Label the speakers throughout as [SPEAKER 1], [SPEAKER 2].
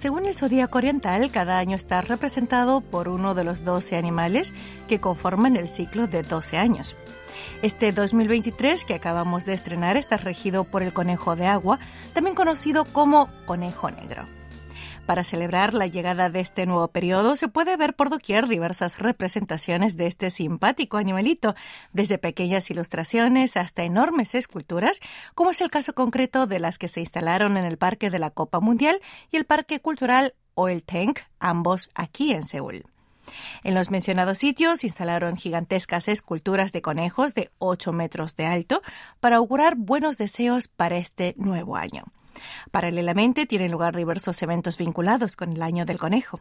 [SPEAKER 1] Según el zodíaco oriental, cada año está representado por uno de los 12 animales que conforman el ciclo de 12 años. Este 2023 que acabamos de estrenar está regido por el conejo de agua, también conocido como conejo negro. Para celebrar la llegada de este nuevo periodo se puede ver por doquier diversas representaciones de este simpático animalito, desde pequeñas ilustraciones hasta enormes esculturas, como es el caso concreto de las que se instalaron en el Parque de la Copa Mundial y el Parque Cultural Oil Tank, ambos aquí en Seúl. En los mencionados sitios instalaron gigantescas esculturas de conejos de 8 metros de alto para augurar buenos deseos para este nuevo año. Paralelamente tienen lugar diversos eventos vinculados con el año del conejo.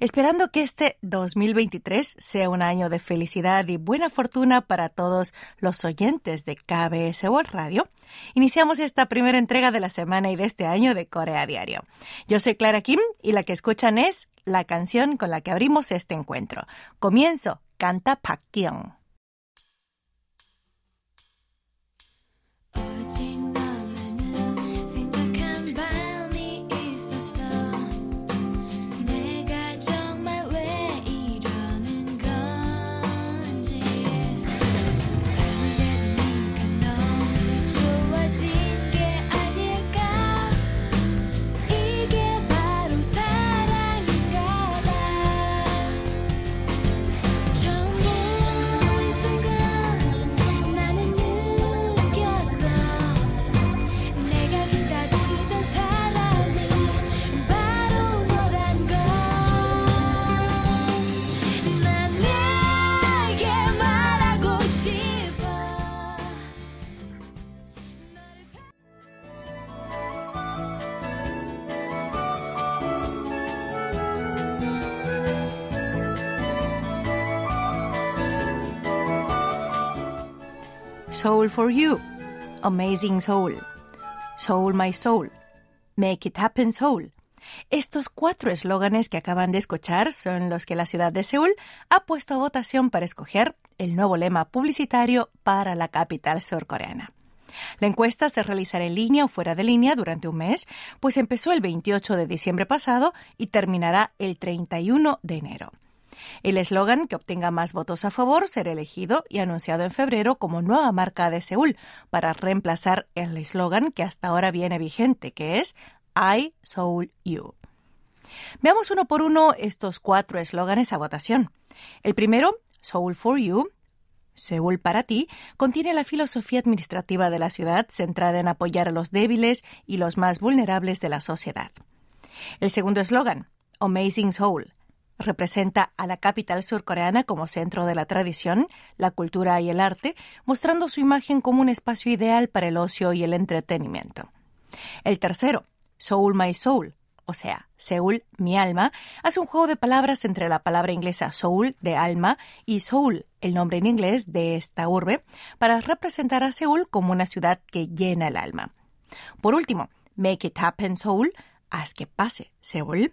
[SPEAKER 1] Esperando que este 2023 sea un año de felicidad y buena fortuna para todos los oyentes de KBS World Radio, iniciamos esta primera entrega de la semana y de este año de Corea Diario. Yo soy Clara Kim y la que escuchan es la canción con la que abrimos este encuentro. Comienzo, canta Pak Kyung. Soul for You, Amazing Soul, Soul My Soul, Make It Happen Soul. Estos cuatro eslóganes que acaban de escuchar son los que la ciudad de Seúl ha puesto a votación para escoger el nuevo lema publicitario para la capital surcoreana. La encuesta se realizará en línea o fuera de línea durante un mes, pues empezó el 28 de diciembre pasado y terminará el 31 de enero. El eslogan que obtenga más votos a favor será elegido y anunciado en febrero como nueva marca de Seúl para reemplazar el eslogan que hasta ahora viene vigente, que es I Soul You. Veamos uno por uno estos cuatro eslóganes a votación. El primero, Soul for You, Seúl para ti, contiene la filosofía administrativa de la ciudad centrada en apoyar a los débiles y los más vulnerables de la sociedad. El segundo eslogan, Amazing Seoul, representa a la capital surcoreana como centro de la tradición, la cultura y el arte, mostrando su imagen como un espacio ideal para el ocio y el entretenimiento. El tercero, Soul My Soul, o sea, Seúl, mi alma, hace un juego de palabras entre la palabra inglesa soul, de alma, y Seoul, el nombre en inglés de esta urbe, para representar a Seúl como una ciudad que llena el alma. Por último, Make It Happen Seoul, haz que pase Seúl,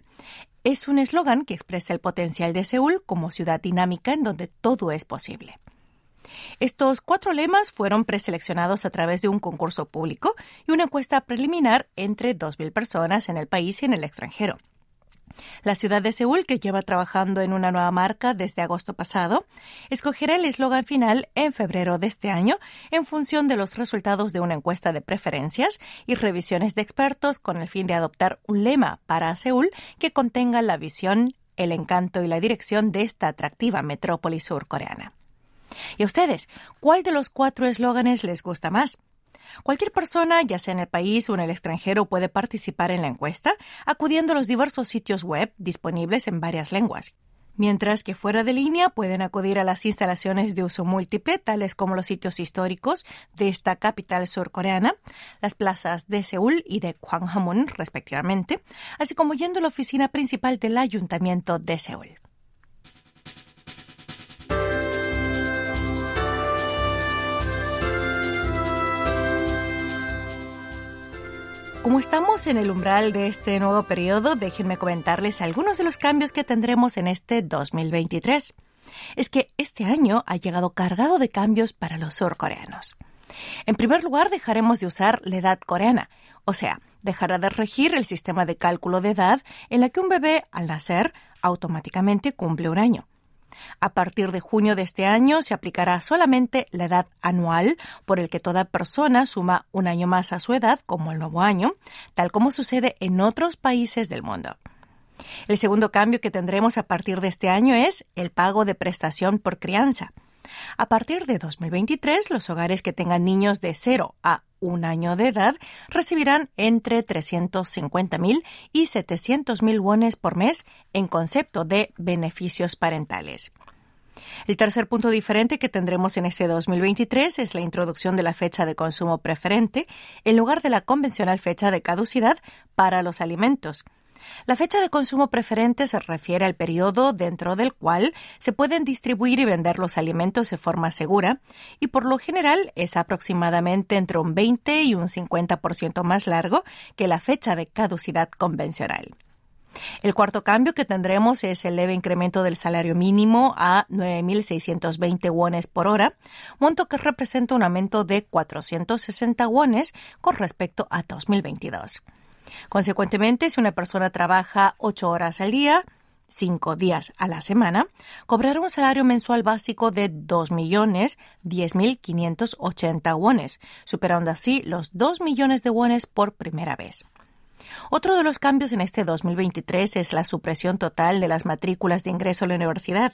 [SPEAKER 1] es un eslogan que expresa el potencial de Seúl como ciudad dinámica en donde todo es posible. Estos cuatro lemas fueron preseleccionados a través de un concurso público y una encuesta preliminar entre 2.000 personas en el país y en el extranjero. La ciudad de Seúl, que lleva trabajando en una nueva marca desde agosto pasado, escogerá el eslogan final en febrero de este año en función de los resultados de una encuesta de preferencias y revisiones de expertos con el fin de adoptar un lema para Seúl que contenga la visión, el encanto y la dirección de esta atractiva metrópoli surcoreana. ¿Y a ustedes, cuál de los cuatro eslóganes les gusta más? Cualquier persona, ya sea en el país o en el extranjero, puede participar en la encuesta acudiendo a los diversos sitios web disponibles en varias lenguas. Mientras que fuera de línea pueden acudir a las instalaciones de uso múltiple, tales como los sitios históricos de esta capital surcoreana, las plazas de Seúl y de Gwanghwamun, respectivamente, así como yendo a la oficina principal del Ayuntamiento de Seúl. Como estamos en el umbral de este nuevo periodo, déjenme comentarles algunos de los cambios que tendremos en este 2023. Es que este año ha llegado cargado de cambios para los surcoreanos. En primer lugar, dejaremos de usar la edad coreana, O sea, dejará de regir el sistema de cálculo de edad en la que un bebé, al nacer, automáticamente cumple un año. A partir de junio de este año se aplicará solamente la edad anual por el que toda persona suma un año más a su edad como el nuevo año, tal como sucede en otros países del mundo. El segundo cambio que tendremos a partir de este año es el pago de prestación por crianza. A partir de 2023, los hogares que tengan niños de 0 a un año de edad recibirán entre 350.000 y 700.000 wones por mes en concepto de beneficios parentales. El tercer punto diferente que tendremos en este 2023 es la introducción de la fecha de consumo preferente en lugar de la convencional fecha de caducidad para los alimentos. La fecha de consumo preferente se refiere al periodo dentro del cual se pueden distribuir y vender los alimentos de forma segura y por lo general es aproximadamente entre un 20 y un 50% más largo que la fecha de caducidad convencional. El cuarto cambio que tendremos es el leve incremento del salario mínimo a 9.620 wones por hora, monto que representa un aumento de 460 wones con respecto a 2022. Consecuentemente, si una persona trabaja ocho horas al día, cinco días a la semana, cobrará un salario mensual básico de 2.010.580 wones, superando así los 2 millones de wones por primera vez. Otro de los cambios en este 2023 es la supresión total de las matrículas de ingreso a la universidad.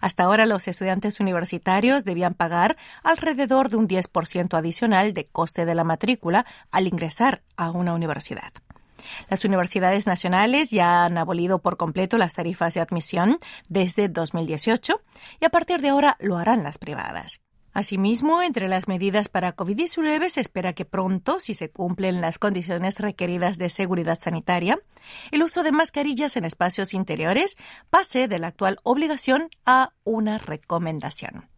[SPEAKER 1] Hasta ahora los estudiantes universitarios debían pagar alrededor de un 10% adicional de coste de la matrícula al ingresar a una universidad. Las universidades nacionales ya han abolido por completo las tarifas de admisión desde 2018 y a partir de ahora lo harán las privadas. Asimismo, entre las medidas para COVID-19 se espera que pronto, si se cumplen las condiciones requeridas de seguridad sanitaria, el uso de mascarillas en espacios interiores pase de la actual obligación a una recomendación.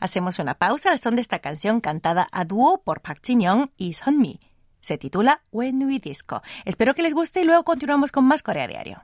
[SPEAKER 1] Hacemos una pausa al son de esta canción cantada a dúo por Park Jin-young y Mi. Se titula When We Disco. Espero que les guste y luego continuamos con más Corea Diario.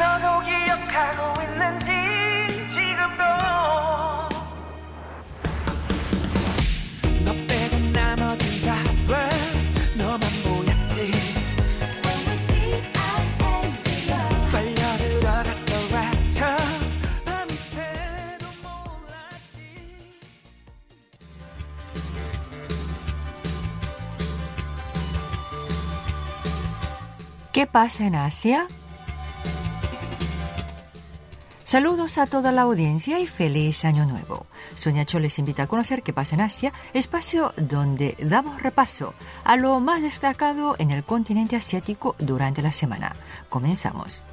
[SPEAKER 1] 너도 기억하고 있는지 ¿Qué pasa en Asia? Saludos a toda la audiencia y feliz año nuevo. Sonia Cho les invita a conocer qué pasa en Asia, espacio donde damos repaso a lo más destacado en el continente asiático durante la semana. Comenzamos.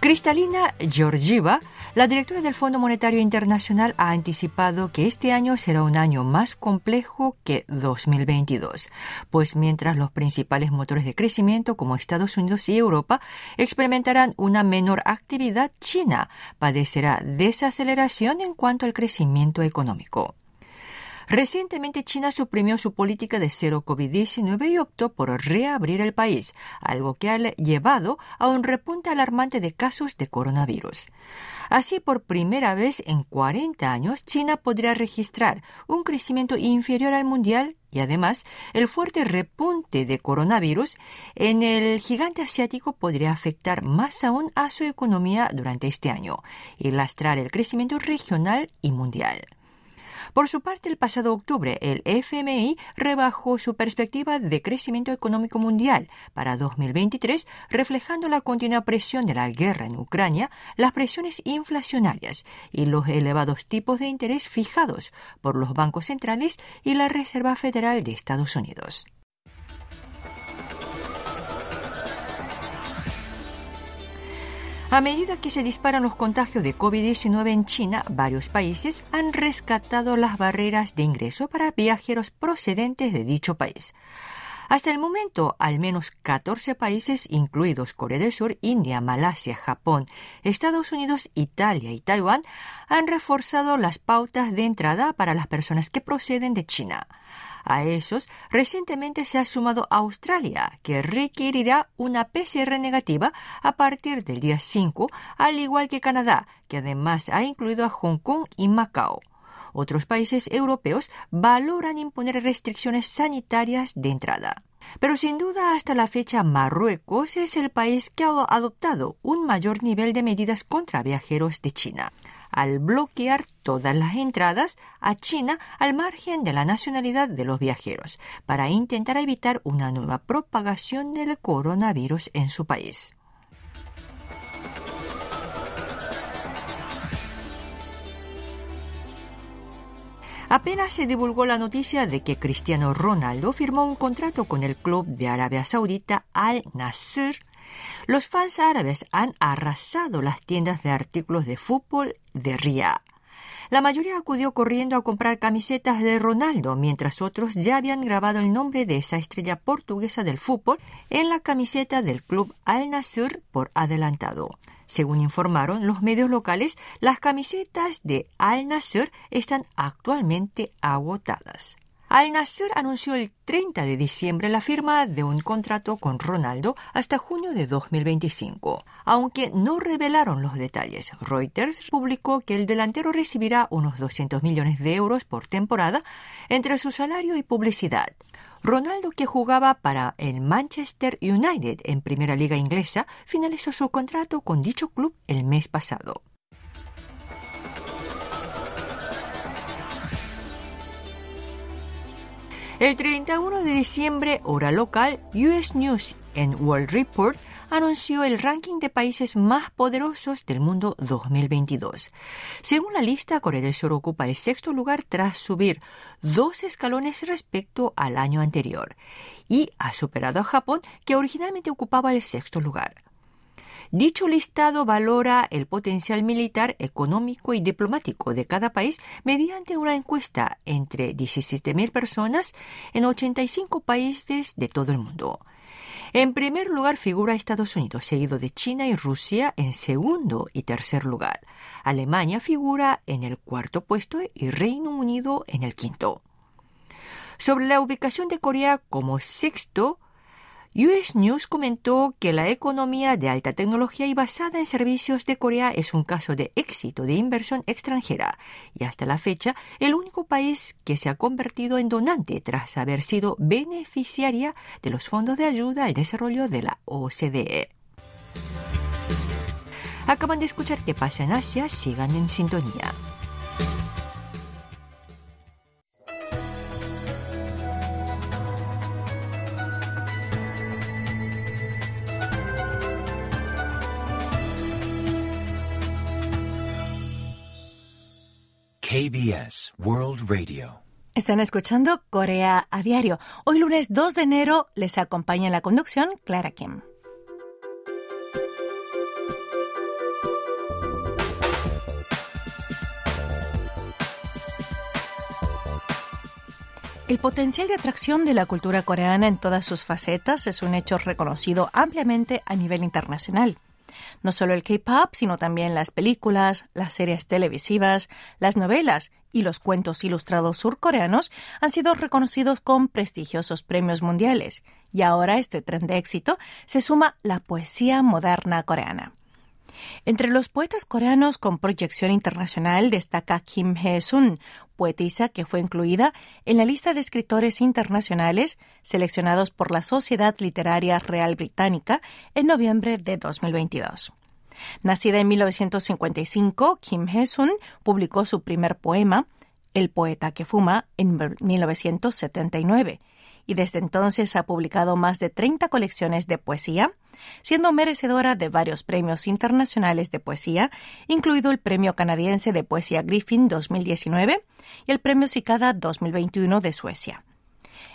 [SPEAKER 1] Cristalina Georgieva la directora del Fondo Monetario Internacional ha anticipado que este año será un año más complejo que 2022, pues mientras los principales motores de crecimiento como Estados Unidos y Europa experimentarán una menor actividad, China padecerá desaceleración en cuanto al crecimiento económico. Recientemente China suprimió su política de cero COVID-19 y optó por reabrir el país, algo que ha llevado a un repunte alarmante de casos de coronavirus. Así, por primera vez en 40 años, China podría registrar un crecimiento inferior al mundial y además el fuerte repunte de coronavirus en el gigante asiático podría afectar más aún a su economía durante este año y lastrar el crecimiento regional y mundial. Por su parte, el pasado octubre, el FMI rebajó su perspectiva de crecimiento económico mundial para 2023, reflejando la continua presión de la guerra en Ucrania, las presiones inflacionarias y los elevados tipos de interés fijados por los bancos centrales y la Reserva Federal de Estados Unidos. A medida que se disparan los contagios de COVID-19 en China, varios países han rescatado las barreras de ingreso para viajeros procedentes de dicho país.
[SPEAKER 2] Hasta el momento, al menos 14 países, incluidos Corea del Sur, India, Malasia, Japón, Estados Unidos, Italia y Taiwán, han reforzado las pautas de entrada para las personas que proceden de China. A esos, recientemente se ha sumado Australia, que requerirá una PCR negativa a partir del día 5, al igual que Canadá, que además ha incluido a Hong Kong y Macao. Otros países europeos valoran imponer restricciones sanitarias de entrada. Pero sin duda hasta la fecha Marruecos es el país que ha adoptado un mayor nivel de medidas contra viajeros de China, al bloquear todas las entradas a China al margen de la nacionalidad de los viajeros, para intentar evitar una nueva propagación del coronavirus en su país. Apenas se divulgó la noticia de que Cristiano Ronaldo firmó un contrato con el club de Arabia Saudita Al Nasser, los fans árabes han arrasado las tiendas de artículos de fútbol de Riyadh. La mayoría acudió corriendo a comprar camisetas de Ronaldo, mientras otros ya habían grabado el nombre de esa estrella portuguesa del fútbol en la camiseta del club Al Nasser por adelantado. Según informaron los medios locales, las camisetas de Al Nasser están actualmente agotadas. Al Nasser anunció el 30 de diciembre la firma de un contrato con Ronaldo hasta junio de 2025. Aunque no revelaron los detalles, Reuters publicó que el delantero recibirá unos 200 millones de euros por temporada entre su salario y publicidad. Ronaldo, que jugaba para el Manchester United en Primera Liga Inglesa, finalizó su contrato con dicho club el mes pasado. El 31 de diciembre, hora local, US News en World Report anunció el ranking de países más poderosos del mundo 2022. Según la lista, Corea del Sur ocupa el sexto lugar tras subir dos escalones respecto al año anterior y ha superado a Japón, que originalmente ocupaba el sexto lugar. Dicho listado valora el potencial militar, económico y diplomático de cada país mediante una encuesta entre 17.000 personas en 85 países de todo el mundo. En primer lugar figura Estados Unidos, seguido de China y Rusia en segundo y tercer lugar. Alemania figura en el cuarto puesto y Reino Unido en el quinto. Sobre la ubicación de Corea como sexto, US News comentó que la economía de alta tecnología y basada en servicios de Corea es un caso de éxito de inversión extranjera y hasta la fecha el único país que se ha convertido en donante tras haber sido beneficiaria de los fondos de ayuda al desarrollo de la OCDE. Acaban de escuchar qué pasa en Asia, sigan en sintonía.
[SPEAKER 1] KBS World Radio. Están escuchando Corea a diario. Hoy lunes 2 de enero les acompaña en la conducción Clara Kim. El potencial de atracción de la cultura coreana en todas sus facetas es un hecho reconocido ampliamente a nivel internacional. No solo el K-pop, sino también las películas, las series televisivas, las novelas y los cuentos ilustrados surcoreanos han sido reconocidos con prestigiosos premios mundiales. Y ahora este tren de éxito se suma la poesía moderna coreana. Entre los poetas coreanos con proyección internacional destaca Kim Hee-sun, poetisa que fue incluida en la lista de escritores internacionales seleccionados por la Sociedad Literaria Real Británica en noviembre de 2022. Nacida en 1955, Kim Hee-sun publicó su primer poema, El poeta que fuma, en 1979 y desde entonces ha publicado más de 30 colecciones de poesía, siendo merecedora de varios premios internacionales de poesía, incluido el Premio Canadiense de Poesía Griffin 2019 y el Premio Cicada 2021 de Suecia.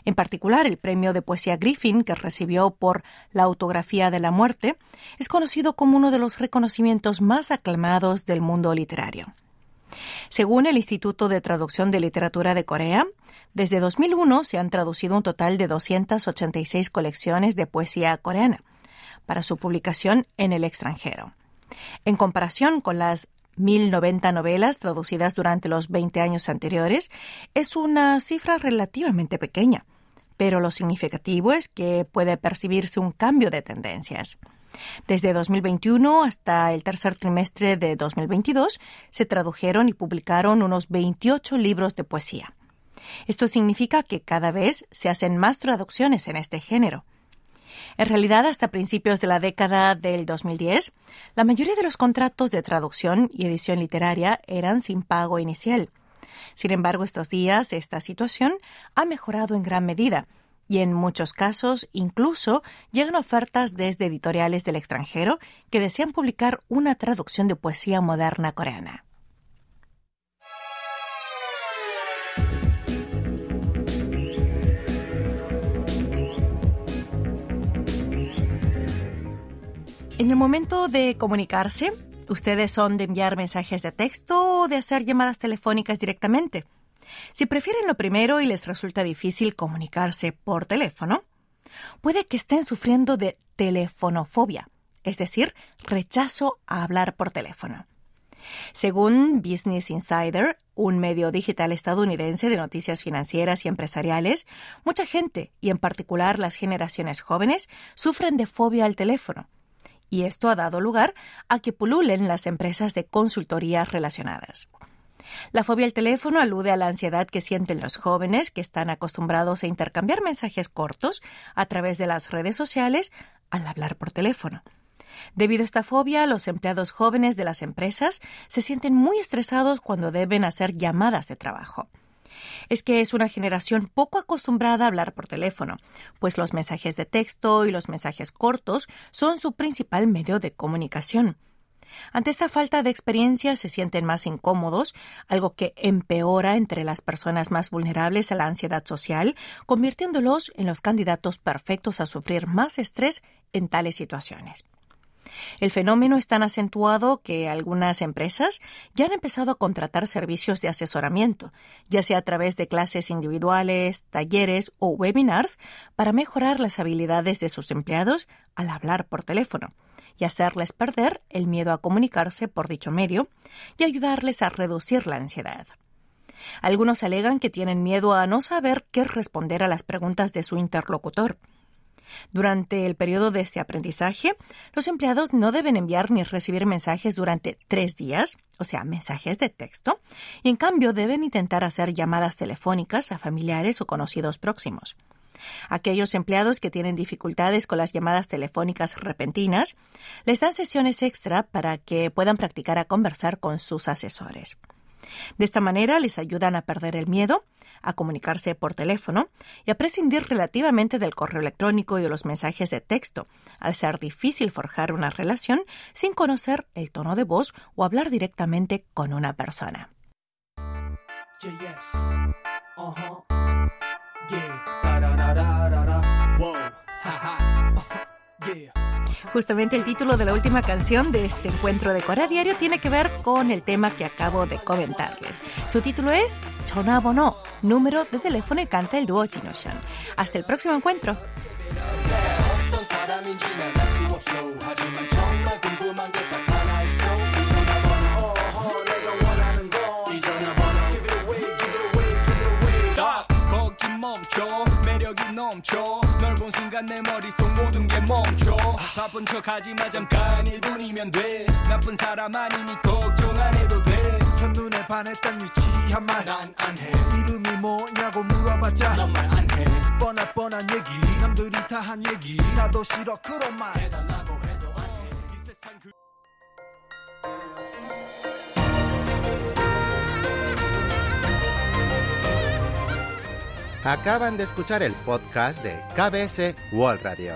[SPEAKER 1] En particular, el premio de poesía Griffin, que recibió por la autografía de la muerte, es conocido como uno de los reconocimientos más aclamados del mundo literario. Según el Instituto de Traducción de Literatura de Corea, Desde 2001 se han traducido un total de 286 colecciones de poesía coreana para su publicación en el extranjero. En comparación con las 1090 novelas traducidas durante los 20 años anteriores, es una cifra relativamente pequeña, pero lo significativo es que puede percibirse un cambio de tendencias. Desde 2021 hasta el tercer trimestre de 2022 se tradujeron y publicaron unos 28 libros de poesía. Esto significa que cada vez se hacen más traducciones en este género. En realidad, hasta principios de la década del 2010, la mayoría de los contratos de traducción y edición literaria eran sin pago inicial. Sin embargo, estos días esta situación ha mejorado en gran medida y en muchos casos incluso llegan ofertas desde editoriales del extranjero que desean publicar una traducción de poesía moderna coreana. En el momento de comunicarse, ¿ustedes son de enviar mensajes de texto o de hacer llamadas telefónicas directamente? Si prefieren lo primero y les resulta difícil comunicarse por teléfono, puede que estén sufriendo de telefonofobia, es decir, rechazo a hablar por teléfono. Según Business Insider, un medio digital estadounidense de noticias financieras y empresariales, mucha gente, y en particular las generaciones jóvenes, sufren de fobia al teléfono y esto ha dado lugar a que pululen las empresas de consultoría relacionadas. La fobia al teléfono alude a la ansiedad que sienten los jóvenes que están acostumbrados a intercambiar mensajes cortos a través de las redes sociales al hablar por teléfono. Debido a esta fobia, los empleados jóvenes de las empresas se sienten muy estresados cuando deben hacer llamadas de trabajo es que es una generación poco acostumbrada a hablar por teléfono, pues los mensajes de texto y los mensajes cortos son su principal medio de comunicación. Ante esta falta de experiencia se sienten más incómodos, algo que empeora entre las personas más vulnerables a la ansiedad social, convirtiéndolos en los candidatos perfectos a sufrir más estrés en tales situaciones. El fenómeno es tan acentuado que algunas empresas ya han empezado a contratar servicios de asesoramiento, ya sea a través de clases individuales, talleres o webinars, para mejorar las habilidades de sus empleados al hablar por teléfono y hacerles perder el miedo a comunicarse por dicho medio y ayudarles a reducir la ansiedad. Algunos alegan que tienen miedo a no saber qué responder a las preguntas de su interlocutor durante el periodo de este aprendizaje, los empleados no deben enviar ni recibir mensajes durante tres días, o sea, mensajes de texto, y en cambio deben intentar hacer llamadas telefónicas a familiares o conocidos próximos. Aquellos empleados que tienen dificultades con las llamadas telefónicas repentinas les dan sesiones extra para que puedan practicar a conversar con sus asesores. De esta manera les ayudan a perder el miedo, a comunicarse por teléfono y a prescindir relativamente del correo electrónico y de los mensajes de texto, al ser difícil forjar una relación sin conocer el tono de voz o hablar directamente con una persona. Justamente el título de la última canción de este encuentro de Corea Diario tiene que ver con el tema que acabo de comentarles. Su título es Chonabono, número de teléfono y canta el dúo. Hasta el próximo encuentro. 바쁜 척하지마 잠깐 1분이면 돼. 나쁜 사람 아니니 걱정 안 해도 돼. 첫눈에 반했던 유치한 말 난 안 해. 이름이 뭐냐고 물어봤자 넌말 안 해. 뻔한 뻔한 얘기. 남들이 다 한 얘기. 나도 싫어 그런 말. 해달라고 해도 안해. 이 세상 그 Acaban de escuchar el podcast de KBS World Radio.